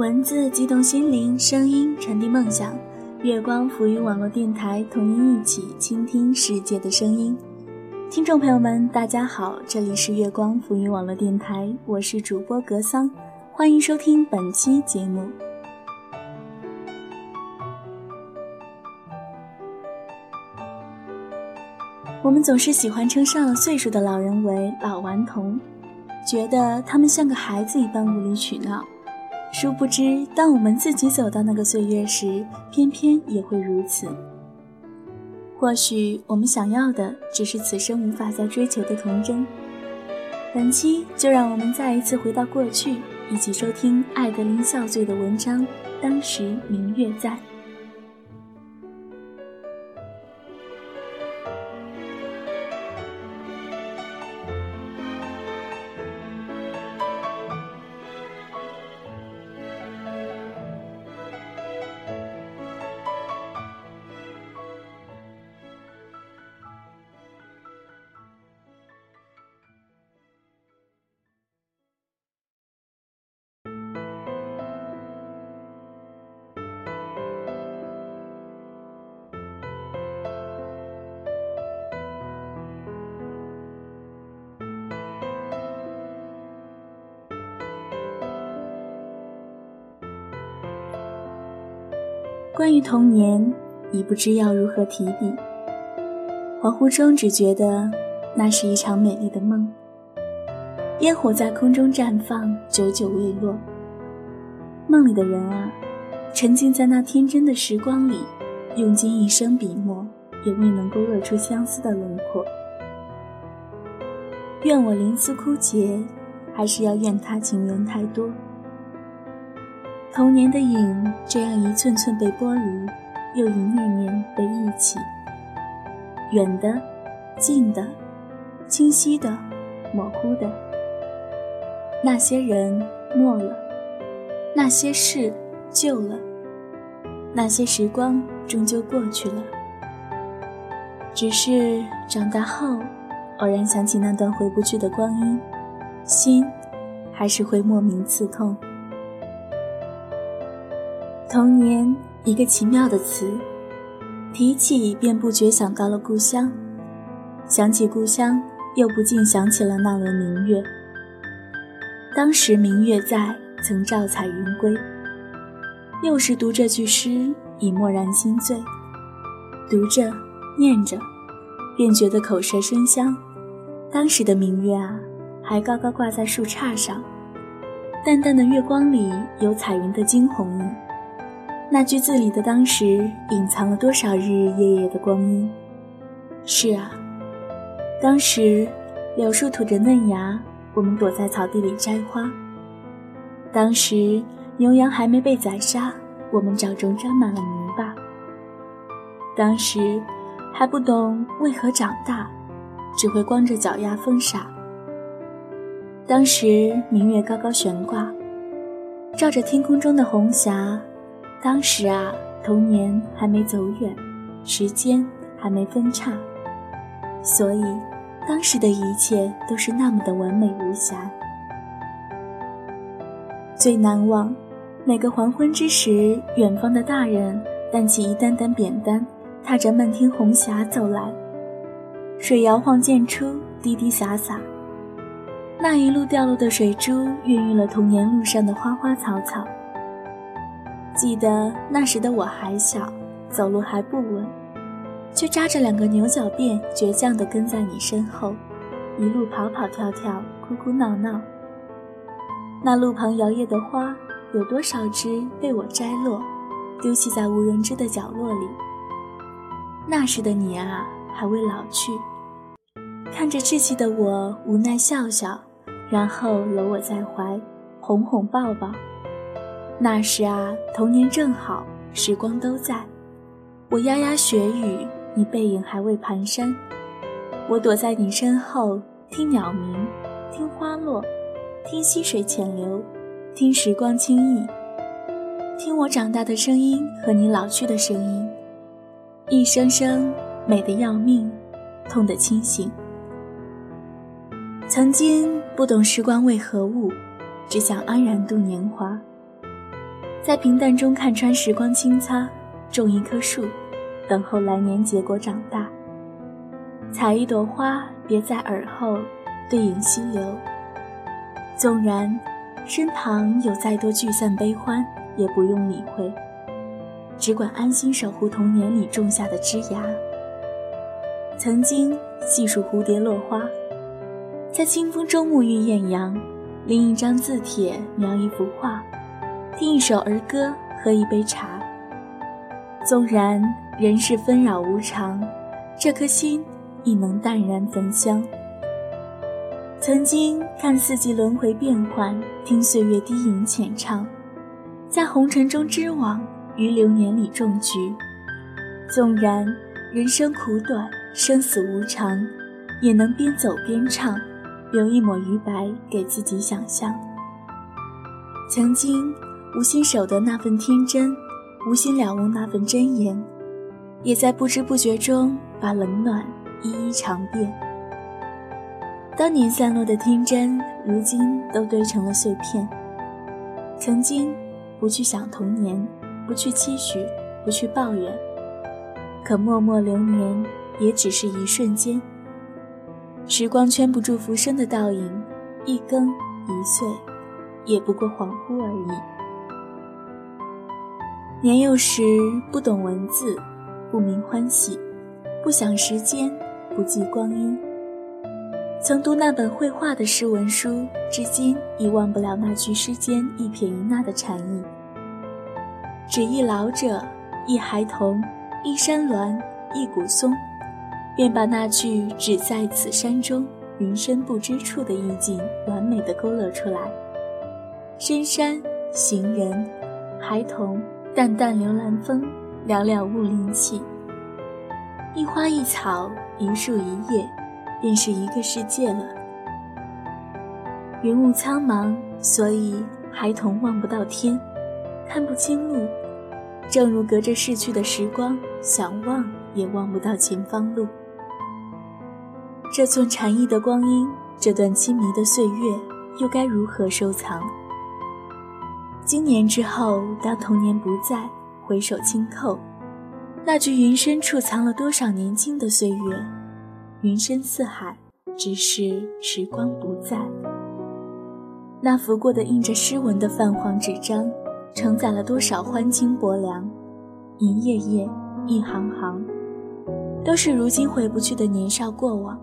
文字激动心灵，声音传递梦想。月光浮于网络电台，同您一起倾听世界的声音。听众朋友们，大家好，这里是月光浮于网络电台，我是主播格桑，欢迎收听本期节目。我们总是喜欢称上了岁数的老人为老顽童，觉得他们像个孩子一般无理取闹。殊不知，当我们自己走到那个岁月时，偏偏也会如此。或许我们想要的只是此生无法再追求的童真。本期就让我们再一次回到过去，一起收听艾德琳笑醉的文章。当时明月在。关于童年，已不知要如何提笔。恍惚中，只觉得那是一场美丽的梦。烟火在空中绽放，久久未落。梦里的人啊，沉浸在那天真的时光里，用尽一生笔墨，也未能勾勒出相思的轮廓。愿我灵思枯竭，还是要怨他情缘太多。童年的影，这样一寸寸被剥离，又一念念被忆起。远的，近的，清晰的，模糊的。那些人没了，那些事旧了，那些时光终究过去了。只是长大后，偶然想起那段回不去的光阴，心还是会莫名刺痛。童年，一个奇妙的词，提起便不觉想到了故乡，想起故乡，又不禁想起了那轮明月。当时明月在，曾照彩云归。幼时读这句诗，已蓦然心醉，读着，念着，便觉得口舌生香。当时的明月啊，还高高挂在树杈上，淡淡的月光里有彩云的惊鸿影。那句字里的当时，隐藏了多少日日夜夜的光阴？是啊，当时柳树吐着嫩芽，我们躲在草地里摘花；当时牛羊还没被宰杀，我们掌中沾满了泥巴；当时还不懂为何长大，只会光着脚丫疯傻；当时明月高高悬挂，照着天空中的红霞。当时啊，童年还没走远，时间还没分叉，所以当时的一切都是那么的完美无瑕。最难忘，每个黄昏之时，远方的大人担起一担担扁担，踏着漫天红霞走来，水摇晃溅出滴滴洒洒，那一路掉落的水珠，孕育了童年路上的花花草草。记得那时的我还小，走路还不稳，却扎着两个牛角辫，倔强地跟在你身后，一路跑跑跳跳，哭哭闹闹。那路旁摇曳的花，有多少枝被我摘落，丢弃在无人知的角落里？那时的你啊，还未老去，看着稚气的我，无奈笑笑，然后搂我在怀，哄哄抱抱。那时啊，童年正好，时光都在。我牙牙学语，你背影还未蹒跚。我躲在你身后，听鸟鸣，听花落，听溪水浅流，听时光轻易，听我长大的声音和你老去的声音，一声声美得要命，痛得清醒。曾经不懂时光为何物，只想安然度年华。在平淡中看穿时光清擦，种一棵树，等候来年结果长大。采一朵花，别在耳后，对影溪流。纵然身旁有再多聚散悲欢，也不用理会，只管安心守护童年里种下的枝芽。曾经细数蝴蝶落花，在清风中沐浴艳阳，拎一张字帖描一幅画，听一首儿歌喝一杯茶。纵然人世纷扰无常，这颗心亦能淡然焚香。曾经看四季轮回变幻，听岁月低吟浅唱，在红尘中织网，于流年里种菊。纵然人生苦短。生死无常，也能边走边唱，留一抹余白给自己想象。曾经无心守得那份天真，无心了悟那份真言，也在不知不觉中把冷暖一一尝遍。当年散落的天真，如今都堆成了碎片。曾经不去想童年，不去期许，不去抱怨，可默默流年。也只是一瞬间，时光圈不住浮生的倒影，一更一岁，也不过恍惚而已。年幼时不懂文字，不明欢喜，不想时间，不计光阴。曾读那本绘画的诗文书，至今已忘不了那句诗间一撇一捺的禅意。只一老者，一孩童，一山峦，一古松。便把那句“只在此山中，云深不知处”的意境完美的勾勒出来。深山、行人、孩童、淡淡流岚风、寥寥雾林气，一花一草、一树一叶，便是一个世界了。云雾苍茫，所以孩童望不到天，看不清路，正如隔着逝去的时光，想望也望不到前方路。这寸禅意的光阴，这段凄迷的岁月，又该如何收藏？经年之后，当童年不在，回首轻叩，那句云深处藏了多少年轻的岁月？云深似海，只是时光不在。那拂过的印着诗文的泛黄纸张，承载了多少欢清薄凉？一页页，一行行，都是如今回不去的年少过往。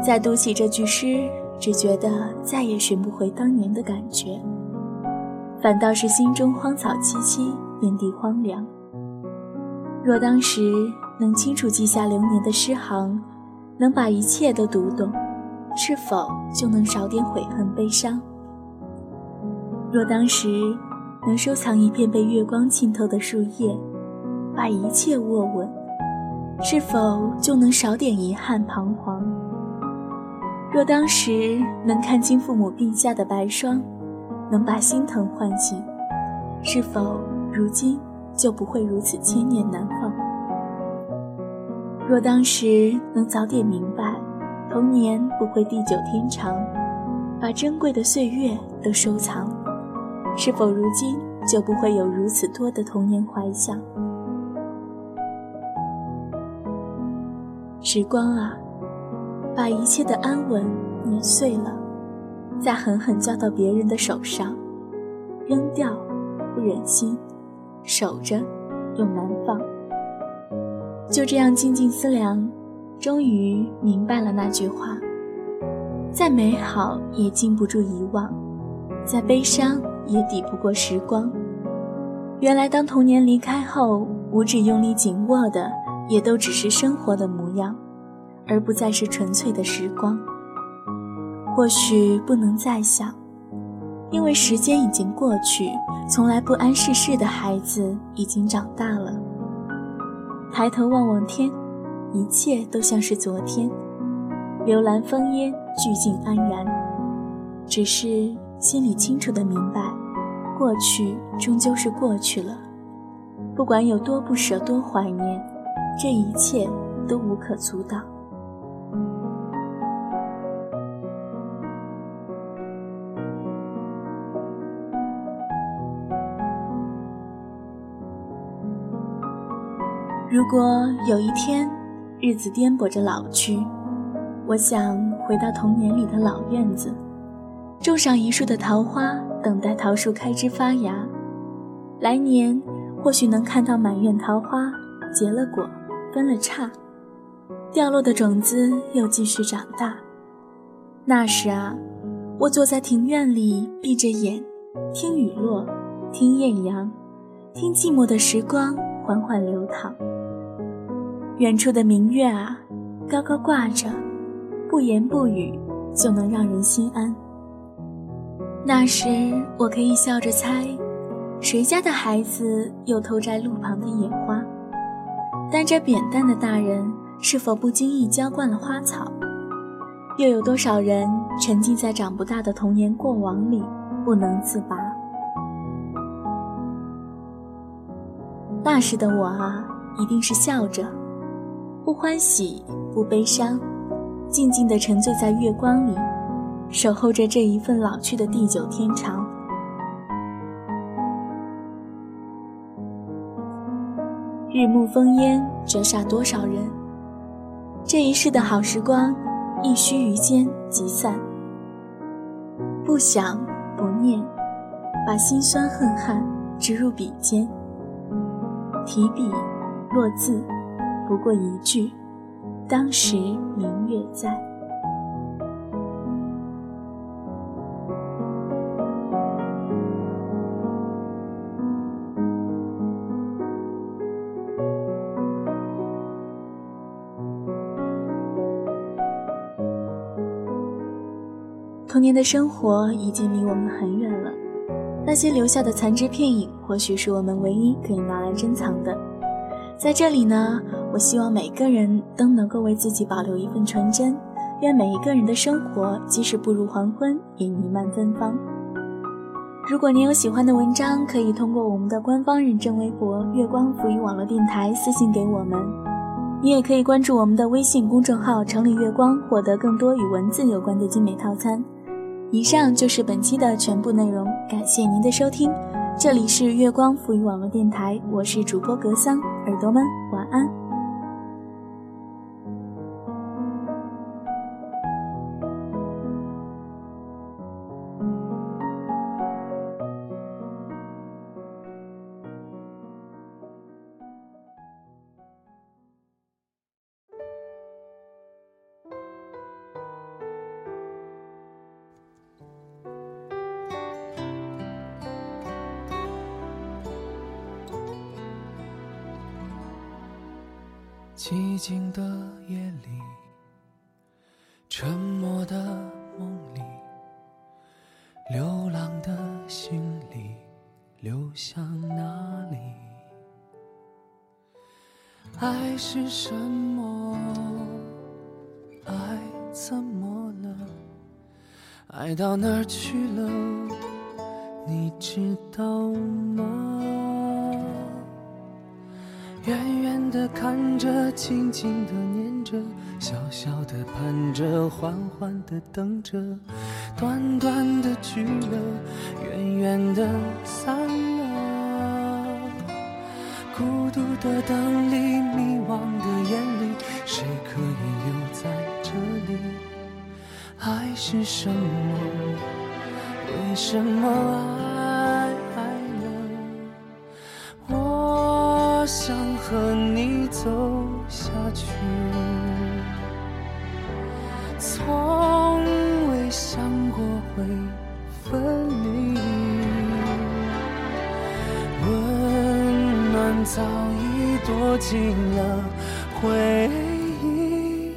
再读起这句诗，只觉得再也寻不回当年的感觉，反倒是心中荒草萋萋，遍地荒凉。若当时能清楚记下流年的诗行，能把一切都读懂，是否就能少点悔恨悲伤？若当时能收藏一片被月光浸透的树叶，把一切握稳，是否就能少点遗憾彷徨？若当时能看清父母鬓下的白霜，能把心疼唤醒，是否如今就不会如此千年难放？若当时能早点明白，童年不会地久天长，把珍贵的岁月都收藏，是否如今就不会有如此多的童年怀想？时光啊！把一切的安稳碾碎了，再狠狠交到别人的手上，扔掉不忍心，守着又难放。就这样静静思量，终于明白了那句话：再美好也禁不住遗忘，再悲伤也抵不过时光。原来，当童年离开后，五指用力紧握的，也都只是生活的模样。而不再是纯粹的时光。或许不能再想，因为时间已经过去。从来不谙世事的孩子已经长大了。抬头望望天，一切都像是昨天。流岚风烟，俱静安然。只是心里清楚的明白，过去终究是过去了。不管有多不舍，多怀念，这一切都无可阻挡。如果有一天，日子颠簸着老去，我想回到童年里的老院子，种上一树的桃花，等待桃树开枝发芽。来年或许能看到满院桃花结了果，分了叉，掉落的种子又继续长大。那时啊，我坐在庭院里，闭着眼，听雨落，听艳阳，听寂寞的时光缓缓流淌。远处的明月啊，高高挂着，不言不语就能让人心安。那时我可以笑着猜，谁家的孩子又偷摘路旁的野花？担着扁担的大人是否不经意浇灌了花草？又有多少人沉浸在长不大的童年过往里不能自拔？那时的我啊，一定是笑着。不欢喜，不悲伤，静静地沉醉在月光里，守候着这一份老去的地久天长。日暮风烟，折煞多少人？这一世的好时光，一须臾间即散。不想，不念，把心酸恨憾植入笔尖，提笔，落字。不过一句，当时明月在。童年的生活已经离我们很远了，那些留下的残枝片影，或许是我们唯一可以拿来珍藏的。在这里呢，我希望每个人都能够为自己保留一份纯真。愿每一个人的生活，即使步入黄昏，也弥漫芬芳。如果您有喜欢的文章，可以通过我们的官方认证微博“月光浮语网络电台”私信给我们。你也可以关注我们的微信公众号“城里月光”，获得更多与文字有关的精美套餐。以上就是本期的全部内容，感谢您的收听。这里是月光浮语网络电台，我是主播格桑，耳朵们晚安。寂静的夜里，沉默的梦里，流浪的心里，流向哪里？爱是什么？爱怎么了？爱到哪儿去了？你知道吗？远远的看着，轻轻的念着，小小的盼着，缓缓的等着，短短的聚了，远远的散了。孤独的灯里，迷惘的眼里，谁可以留在这里？爱是什么？为什么爱？走下去，从未想过会分离。温暖早已躲进了回忆，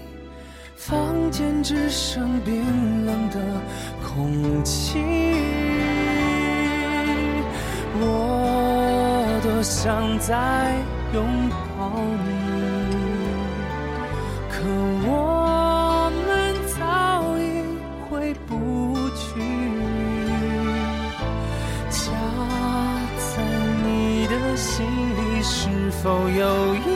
房间只剩冰冷的空气。多想再。拥抱你，可我们早已回不去。家在你的心里是否有意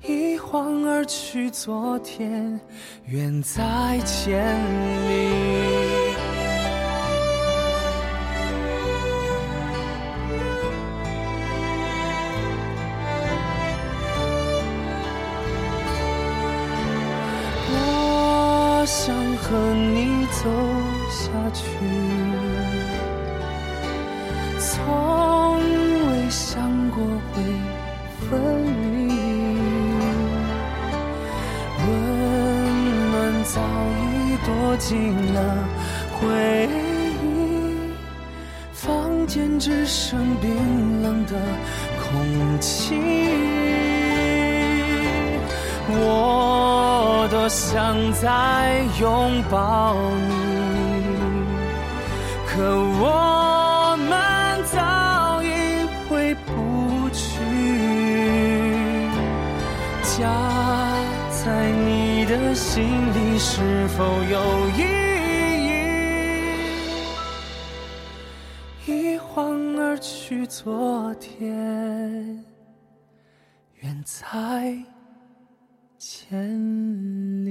义？一晃而去，昨天远在千里。温暖早已躲进了回忆，房间只剩冰冷的空气。我多想再拥抱你，可我们早已回不去。家在你的心里是否有意义？一晃而去，昨天远在。千